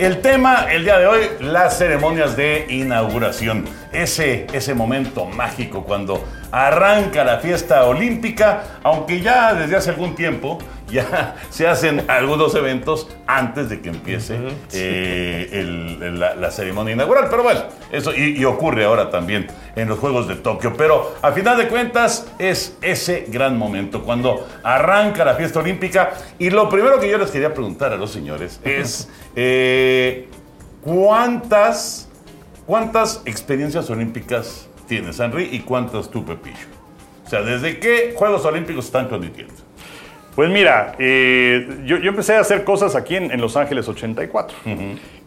El tema el día de hoy, las ceremonias de inauguración. Ese, ese momento mágico cuando arranca la fiesta olímpica, aunque ya desde hace algún tiempo ya se hacen algunos eventos antes de que empiece eh, el- la, la ceremonia inaugural. Pero bueno, eso y, y ocurre ahora también en los Juegos de Tokio. Pero a final de cuentas es ese gran momento cuando arranca la fiesta olímpica. Y lo primero que yo les quería preguntar a los señores es eh, ¿cuántas, cuántas experiencias olímpicas tienes, Henry, y cuántas tú, Pepillo? O sea, ¿desde qué Juegos Olímpicos están transmitiendo? Pues mira, eh, yo, yo empecé a hacer cosas aquí en, en Los Ángeles 84,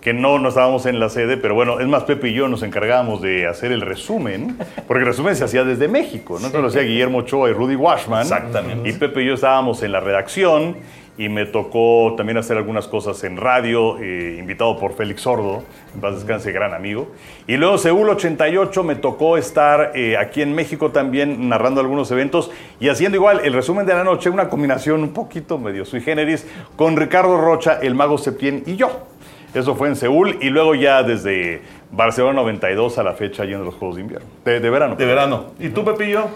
que no, no estábamos en la sede, pero bueno, es más, Pepe y yo nos encargábamos de hacer el resumen, porque el resumen se hacía desde México, ¿no? Entonces lo hacía Guillermo Ochoa y Rudy Washman. Exactamente. Y Pepe y yo estábamos en la redacción y me tocó también hacer algunas cosas en radio, eh, invitado por Félix Sordo, en paz descanse, gran amigo. Y luego Seúl 88 me tocó estar eh, aquí en México también narrando algunos eventos y haciendo igual el resumen de la noche, una combinación un poquito medio sui generis con Ricardo Rocha, el mago Septién y yo. Eso fue en Seúl y luego ya desde Barcelona 92 a la fecha y en los Juegos de Invierno, de, de verano. De verano. ¿Y tú, Pepillo?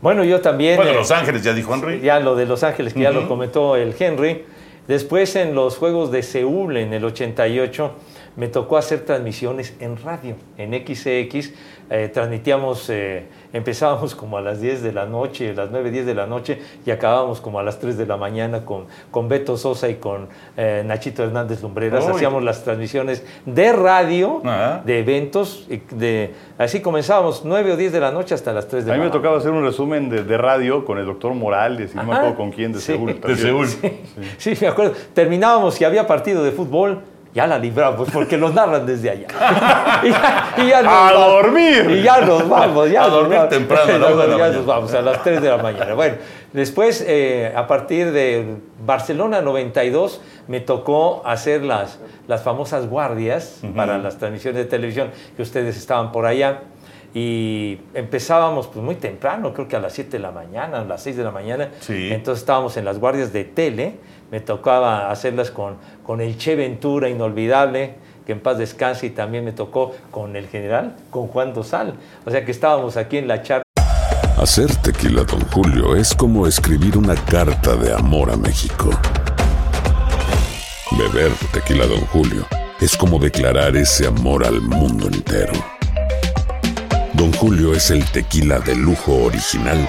Bueno, yo también. Bueno, eh, Los Ángeles, ya dijo Henry. Ya lo de Los Ángeles, que ya lo comentó el Henry. Después en los Juegos de Seúl en el 88 me tocó hacer transmisiones en radio, en XCX. Eh, transmitíamos, eh, empezábamos como a las 10 de la noche, las 9, 10 de la noche y acabábamos como a las 3 de la mañana con, con Beto Sosa y con eh, Nachito Hernández Lumbreras. Uy. Hacíamos las transmisiones de radio, Ajá. de eventos. y De, así comenzábamos 9 o 10 de la noche hasta las 3 de A la mí me mañana. tocaba hacer un resumen de, de radio con el doctor Morales, y no me Ajá. acuerdo con quién, de Sí. Seúl. De. Seúl. Sí, me acuerdo. Terminábamos, si había partido de fútbol, ya la libramos, porque los narran desde allá. y ya, y ya nos ¡A vamos. dormir! Y ya nos vamos, ya A nos dormir vamos. temprano, a la una de la ya nos vamos, a las 3 de la mañana. Bueno, después, eh, a partir de Barcelona 92, me tocó hacer las, las famosas guardias para las transmisiones de televisión, que ustedes estaban por allá. Y empezábamos pues muy temprano, creo que a las 7 de la mañana, a las 6 de la mañana. Sí. Entonces estábamos en las guardias de tele, me tocaba hacerlas con, con el Che Ventura, inolvidable, que en paz descanse, y también me tocó con el general, con Juan Dosal. O sea que estábamos aquí en la charla. Hacer tequila, Don Julio, es como escribir una carta de amor a México. Beber tequila, Don Julio, es como declarar ese amor al mundo entero. Don Julio es el tequila de lujo original,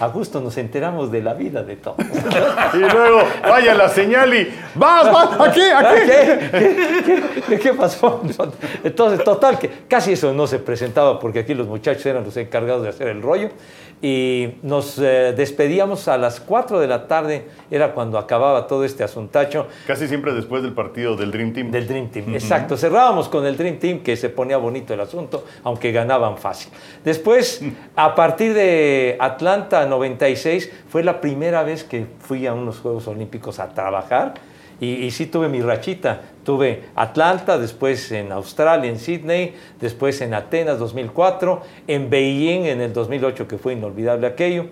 a gusto nos enteramos de la vida de todos. Y luego vaya la señal y ¡vas, vas! ¡Aquí, aquí! ¿Qué? ¿Qué, qué- qué pasó? Entonces, total, que casi eso no se presentaba porque aquí los muchachos eran los encargados de hacer el rollo. Y nos eh, despedíamos a las 4 de la tarde, era cuando acababa todo este asuntacho Casi siempre después del partido del Dream Team. del Dream Team. Exacto, cerrábamos con el Dream Team que se ponía bonito el asunto, aunque ganaban fácil. Después, a partir de Atlanta 96, fue la primera vez que fui a unos Juegos Olímpicos a trabajar. Y, y sí tuve mi rachita. Tuve Atlanta, después en Australia, en Sydney, después en Atenas 2004, en Beijing en el 2008, que fue inolvidable aquello.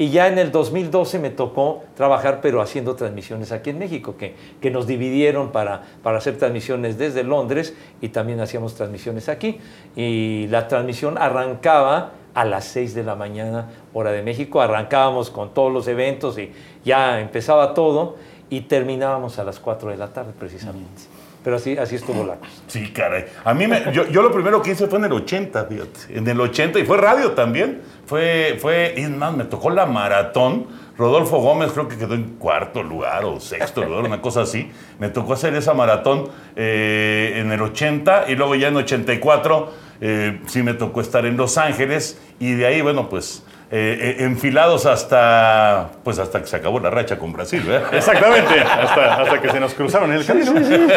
Y ya en el 2012 me tocó trabajar, pero haciendo transmisiones aquí en México, que, que nos dividieron para, para hacer transmisiones desde Londres y también hacíamos transmisiones aquí. Y la transmisión arrancaba a las 6 de la mañana, hora de México. Arrancábamos con todos los eventos y ya empezaba todo y terminábamos a las 4 de la tarde precisamente. Pero así, así estuvo la cosa. Sí, caray. A mí, me, yo, yo lo primero que hice fue en el 80, fíjate. En el 80, y fue radio también. Fue, fue, es más, me tocó la maratón. Rodolfo Gómez creo que quedó en cuarto lugar o sexto lugar, una cosa así. Me tocó hacer esa maratón eh, en el 80 y luego ya en 84 eh, sí me tocó estar en Los Ángeles y de ahí, bueno, pues eh, eh, enfilados hasta pues hasta que se acabó la racha con Brasil, ¿verdad? Exactamente, hasta, hasta que se nos cruzaron en el camino.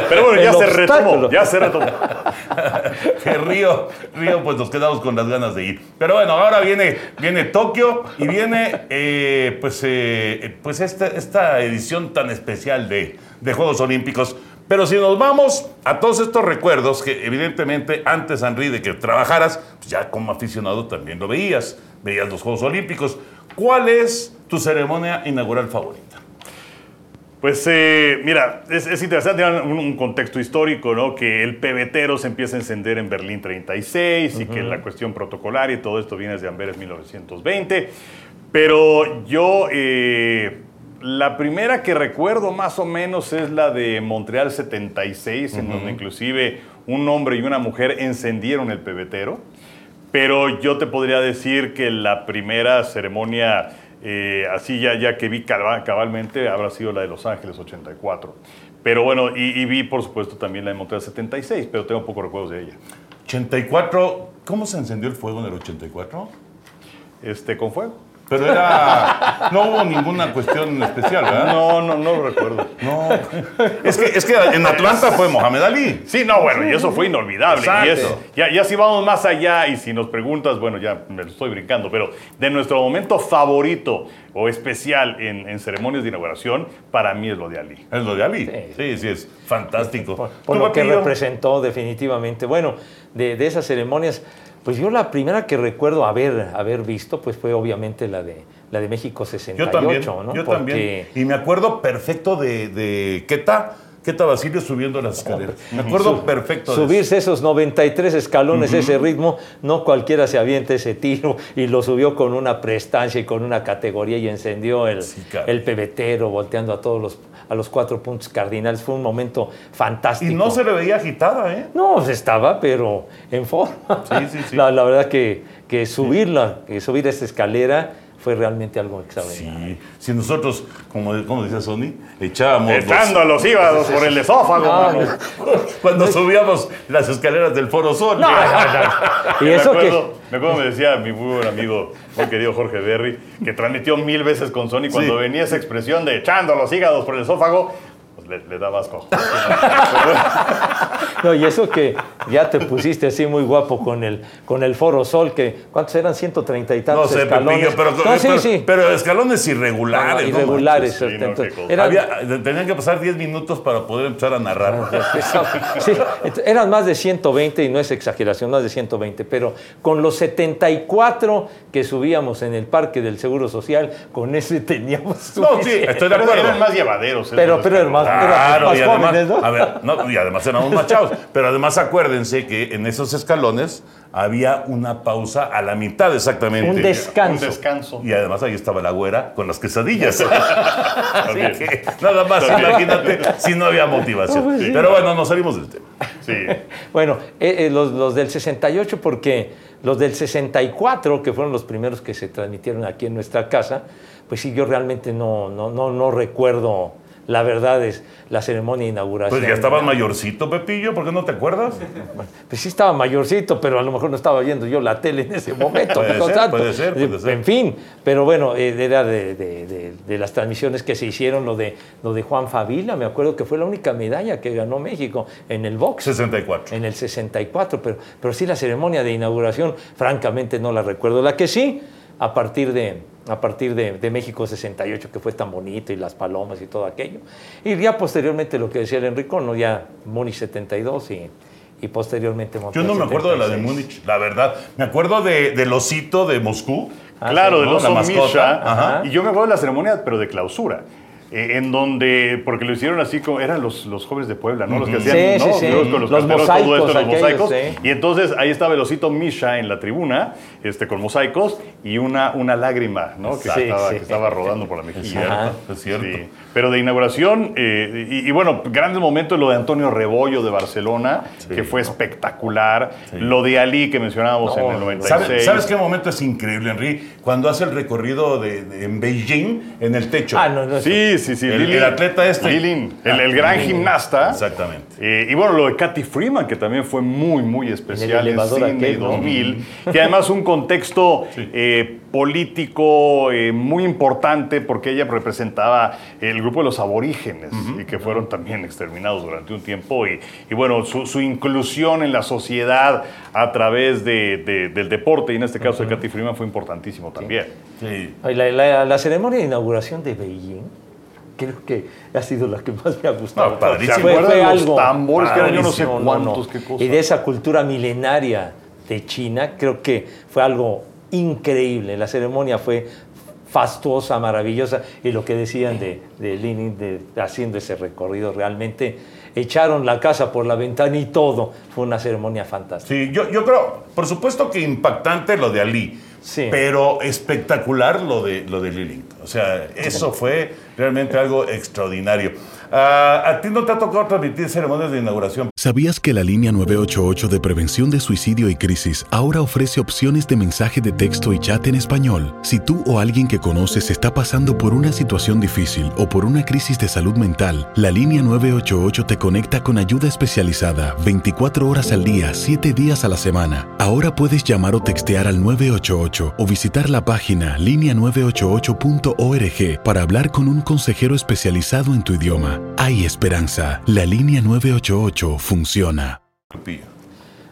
Pero bueno, ya El se obstáculo. retomó, ya se retomó. que Río, Río, pues nos quedamos con las ganas de ir. Pero bueno, ahora viene, viene Tokio y viene eh, pues, eh, pues esta, esta edición tan especial de, de Juegos Olímpicos. Pero si nos vamos a todos estos recuerdos que evidentemente antes, Henry, de que trabajaras, pues ya como aficionado también lo veías, veías los Juegos Olímpicos. ¿Cuál es tu ceremonia inaugural favorita? Pues eh, mira, es, es interesante un, un contexto histórico, ¿no? Que el pebetero se empieza a encender en Berlín 36 y que la cuestión protocolar y todo esto viene desde Amberes 1920. Pero yo, eh, la primera que recuerdo más o menos es la de Montreal 76, en donde inclusive un hombre y una mujer encendieron el pebetero. Pero yo te podría decir que la primera ceremonia, eh, así ya, ya que vi caba- cabalmente, habrá sido la de Los Ángeles 84. Pero bueno, y, y vi por supuesto también la de Montreal 76, pero tengo pocos recuerdos de ella. 84, ¿cómo se encendió el fuego en el 84? Este, ¿Con fuego? Pero era. No hubo ninguna cuestión especial, ¿verdad? No, no, no lo recuerdo. No. Es que, es que en Atlanta fue Mohamed Ali. Sí, no, bueno, y eso fue inolvidable. Exacto. Y eso, ya, ya si vamos más allá y si nos preguntas, bueno, ya me lo estoy brincando, pero de nuestro momento favorito o especial en, en ceremonias de inauguración, para mí es lo de Ali. Es lo de Ali. Sí. Sí, sí, es fantástico. por, por ¿Tú, lo que representó definitivamente. Bueno, de, de esas ceremonias, pues yo la primera que recuerdo haber, haber visto, pues fue obviamente la de, la de México 68, Yo también. ¿no? Yo Porque- también. Y me acuerdo perfecto de, de Queta, Queta Basilio subiendo las escaleras. Me acuerdo perfecto de eso. Subirse esos 93 escalones, ese ritmo, no cualquiera se avienta ese tiro y lo subió con una prestancia y con una categoría y encendió el, Sí, el pebetero, volteando a todos los, a los cuatro puntos cardinales. Fue un momento fantástico. Y no se le veía agitada, ¿eh? No, pues estaba, pero en forma. Sí, sí, sí. La, la verdad que, que subirla, que subir esa escalera fue realmente algo extraordinario. Sí. Si nosotros, como, como decía Sony, echábamos. los- Echando a los hígados por el esófago. No, mano. cuando subíamos las escaleras del Foro Sol. No, no, no. Y me, eso que. acuerdo, me acuerdo, me decía mi muy buen amigo, muy querido Jorge Berry, que transmitió mil veces con Sony cuando Sí. venía esa expresión de echando los hígados por el esófago, pues le, le daba asco. No, y eso que ya te pusiste así muy guapo con el, con el Foro Sol, que ¿cuántos eran? 130 y No tantos sé, escalones. Pepillo, pero, no, sí, pero, sí. pero escalones irregulares. No, no irregulares. sí, no, entonces, eran- Había- tenían que pasar 10 minutos para poder empezar a narrar. Sí, ent- eran más de 120 y no es exageración, más de 120, pero con los 74 que subíamos en el Parque del Seguro Social, con ese teníamos No, sí, estoy de acuerdo. eran más llevaderos. Pero, pero eran más, Claro, más y además, jóvenes, ¿no? a ver, no, y además éramos más chavos. Pero además acuérdense que en esos escalones había una pausa a la mitad exactamente. Un Un descanso. descanso. Y además ahí estaba la güera con las quesadillas. Así que nada más, imagínate si no había motivación. Pero bueno, nos salimos del tema. Sí. Bueno, eh, eh, los, los del 68, porque los del 64, que fueron los primeros que se transmitieron aquí en nuestra casa, pues sí, yo realmente no, no, no, no recuerdo, la verdad es, la ceremonia de inauguración. Pues ya estabas mayorcito, Pepillo, ¿por qué no te acuerdas? Pues sí estaba mayorcito, pero a lo mejor no estaba viendo yo la tele en ese momento. Puede ser, tanto. puede ser, puede ser. En fin, pero bueno, eh, era de, de- de- de las transmisiones que se hicieron, lo de, lo de Juan Favila, me acuerdo que fue la única medalla que ganó México en el box. 64. En el 64, pero, pero sí la ceremonia de inauguración, francamente no la recuerdo. La que sí, a partir de, a partir de, de México 68, que fue tan bonito, y las palomas y todo aquello. Y ya posteriormente lo que decía el Enrico, ¿no? ya Múnich 72 y, y posteriormente Yo no me acuerdo de la de 76. Múnich, la verdad. Me acuerdo de, del osito de Moscú. Claro, sí, de los La mascota, Misha. ajá. Y yo me acuerdo de la ceremonia, pero de clausura. Eh, en donde, porque lo hicieron así como, eran los, los jóvenes de Puebla, ¿no? Los que Sí, hacían, sí, ¿no? sí. Los, con los, Los mosaicos todo esto, los aquellos, mosaicos. sí. Y entonces ahí estaba el osito Misha en la tribuna, este, con mosaicos, y una, una lágrima, ¿no? Que, Sí, estaba, sí. que estaba rodando por la mejilla. Es cierto. Sí. Pero de inauguración, eh, y, y bueno, grandes momentos lo de Antonio Rebollo de Barcelona, que fue espectacular. Lo de Ali que mencionábamos en el 96. ¿Sabes, ¿Sabes qué momento es increíble, Henry? Cuando hace el recorrido de, de- en Beijing, en el techo. Ah, no, no. Sí, sí, sí. El- Lili- el atleta este. Lilin, el, el Ah, gran Lilin. gimnasta. Exactamente. Eh, y bueno, lo de Katy Freeman, que también fue muy, muy especial en, Sydney aquel, ¿no? 2000. Y además un contexto eh, político eh, muy importante porque ella representaba el grupo de los aborígenes y que fueron también exterminados durante un tiempo. Y, y bueno, su, su inclusión en la sociedad a través de- de- del deporte, y en este caso de Katy Freeman, fue importantísimo también. Sí. Ay, La, la- la ceremonia de inauguración de Beijing creo que ha sido la que más me ha gustado. No, padrísimo. ¿Se acuerdan de los tambores que eran yo no sé padrísimo, no, no. cuántos, qué? Y de esa cultura milenaria de China, creo que fue algo increíble. La ceremonia fue fastuosa, maravillosa. Y lo que decían de, de Lenin, de, haciendo ese recorrido, realmente echaron la casa por la ventana y todo. Fue una ceremonia fantástica. Sí, yo, yo creo, por supuesto que impactante lo de Ali, Sí. pero espectacular lo de, lo de Lilling. O sea, eso fue realmente algo extraordinario. Ah, ¿A ti no te ha tocado transmitir ceremonias de inauguración? ¿Sabías que la línea 988 de prevención de suicidio y crisis ahora ofrece opciones de mensaje de texto y chat en español? Si tú o alguien que conoces está pasando por una situación difícil o por una crisis de salud mental, la línea 988 te conecta con ayuda especializada 24 horas al día, 7 días a la semana. Ahora puedes llamar o textear al 988 o visitar la página línea988.org para hablar con un consejero especializado en tu idioma. Hay esperanza. La línea 988 funciona.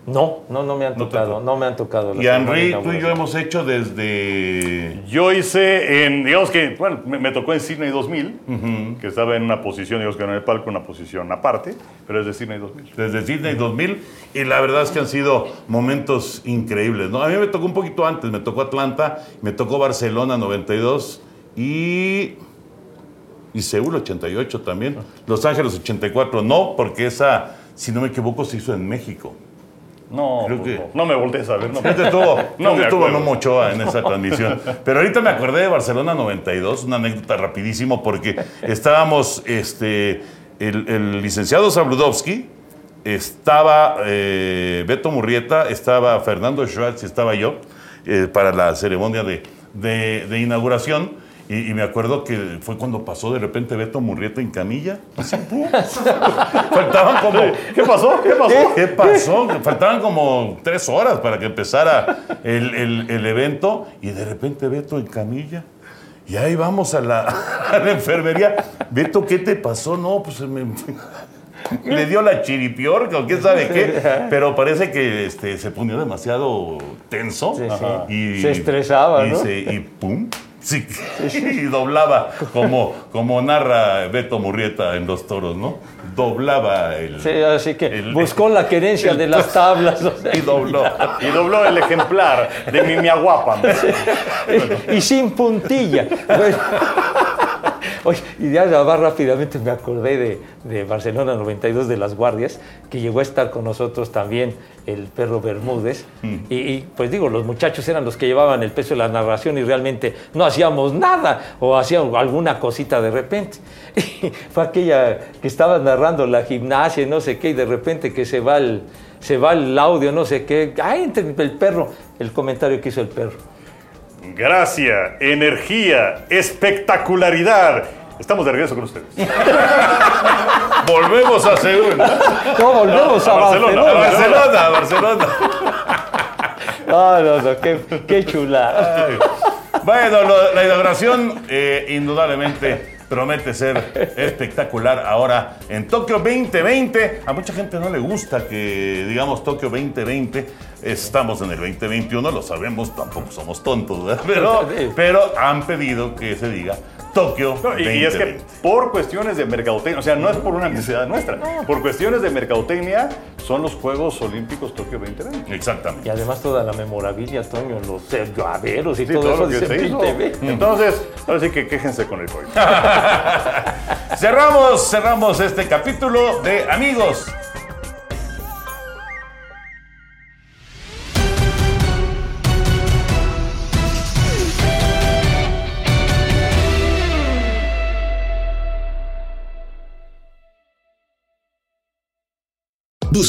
No, no, no me han No tocado, no me han tocado. Y Henry, tú y yo hemos hecho desde... Yo hice en, digamos que, bueno, me, me tocó en Sydney 2000, que estaba en una posición, digamos que no en el palco, una posición aparte, pero es de Sydney 2000. desde Sydney 2000 y la verdad es que han sido momentos increíbles. ¿no? A mí me tocó un poquito antes, me tocó Atlanta, me tocó Barcelona 92 y, y Seúl 88 también. Los Ángeles 84 no, porque esa, si no me equivoco, se hizo en México. No, Creo pues que- no, no me voltees a ver. No, que estuvo, No me estuvo. Nomo Ochoa en esa transmisión. Pero ahorita me acordé de Barcelona 92, una anécdota rapidísimo, porque estábamos, este, el, el licenciado Sabludowski, estaba eh, Beto Murrieta, estaba Fernando Schwartz y estaba yo eh, para la ceremonia de, de- de inauguración. Y, y me acuerdo que fue cuando pasó de repente Beto Murrieta en camilla. Faltaban como... ¿Qué pasó? ¿Qué pasó? ¿Qué pasó? Faltaban como tres horas para que empezara el, el- el evento y de repente Beto en camilla. Y ahí vamos a la, a la enfermería. Beto, ¿qué te pasó? No, pues me, le dio la chiripiorca o quién sabe qué. Pero parece que este, se ponía demasiado tenso. Sí, sí. Y, Se estresaba, y ¿no? se- y pum. Sí, y doblaba, como, como narra Beto Murrieta en Los Toros, ¿no? Doblaba el... Sí, así que el- buscó la querencia de las tablas. o sea, y dobló. Y dobló el ejemplar de mi Miaguapa. y sin puntilla. Bueno, Oye, y ya más rápidamente me acordé de, de Barcelona 92 de las Guardias, que llegó a estar con nosotros también el perro Bermúdez. Y, y, pues digo, los muchachos eran los que llevaban el peso de la narración y realmente no hacíamos nada o hacíamos alguna cosita de repente. Y fue aquella que estaba narrando la gimnasia y no sé qué, y de repente que se va el, se va el audio, no sé qué. ¡Ay, entre el perro! El comentario que hizo el perro. Gracia, energía, espectacularidad. Estamos de regreso con ustedes. Volvemos a Seúl. No, volvemos a, A Barcelona, A Barcelona. Barcelona, a Barcelona. No, no, no, qué, qué chula. Bueno, lo- la inauguración eh, indudablemente promete ser espectacular ahora en Tokio 2020. A mucha gente no le gusta que digamos Tokio 2020. Estamos en el 2021, lo sabemos, tampoco somos tontos, ¿verdad? Pero, pero han pedido que se diga Tokio No, y, y es que 2020. por cuestiones de mercadotecnia, o sea, no es por una necesidad nuestra, por cuestiones de mercadotecnia son los Juegos Olímpicos Tokio 2020. Exactamente. Y además toda la memorabilia, Toño, los eh, llaveros y Sí, todo, todo eso lo que se hizo. 2020. Entonces, ahora sí que quéjense con el COVID. Cerramos, cerramos este capítulo de Amigos.